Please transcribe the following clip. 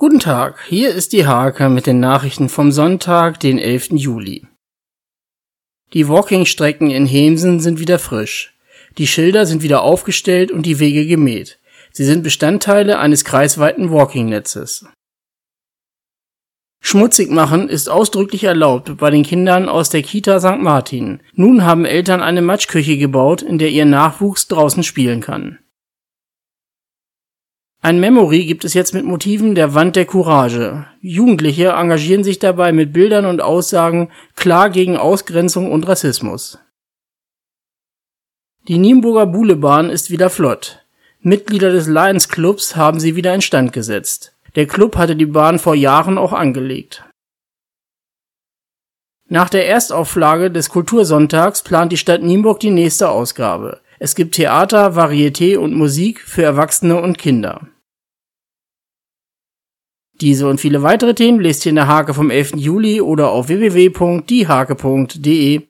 Guten Tag, hier ist die Hake mit den Nachrichten vom Sonntag, den 11. Juli. Die Walking-Strecken in Hemsen sind wieder frisch. Die Schilder sind wieder aufgestellt und die Wege gemäht. Sie sind Bestandteile eines kreisweiten Walking-Netzes. Schmutzig machen ist ausdrücklich erlaubt bei den Kindern aus der Kita St. Martin. Nun haben Eltern eine Matschküche gebaut, in der ihr Nachwuchs draußen spielen kann. Ein Memory gibt es jetzt mit Motiven der Wand der Courage. Jugendliche engagieren sich dabei mit Bildern und Aussagen klar gegen Ausgrenzung und Rassismus. Die Nienburger Buhlebahn ist wieder flott. Mitglieder des Lions Clubs haben sie wieder instand gesetzt. Der Club hatte die Bahn vor Jahren auch angelegt. Nach der Erstauflage des Kultursonntags plant die Stadt Nienburg die nächste Ausgabe. Es gibt Theater, Varieté und Musik für Erwachsene und Kinder. Diese und viele weitere Themen lest ihr in der Hake vom 11. Juli oder auf www.diehake.de.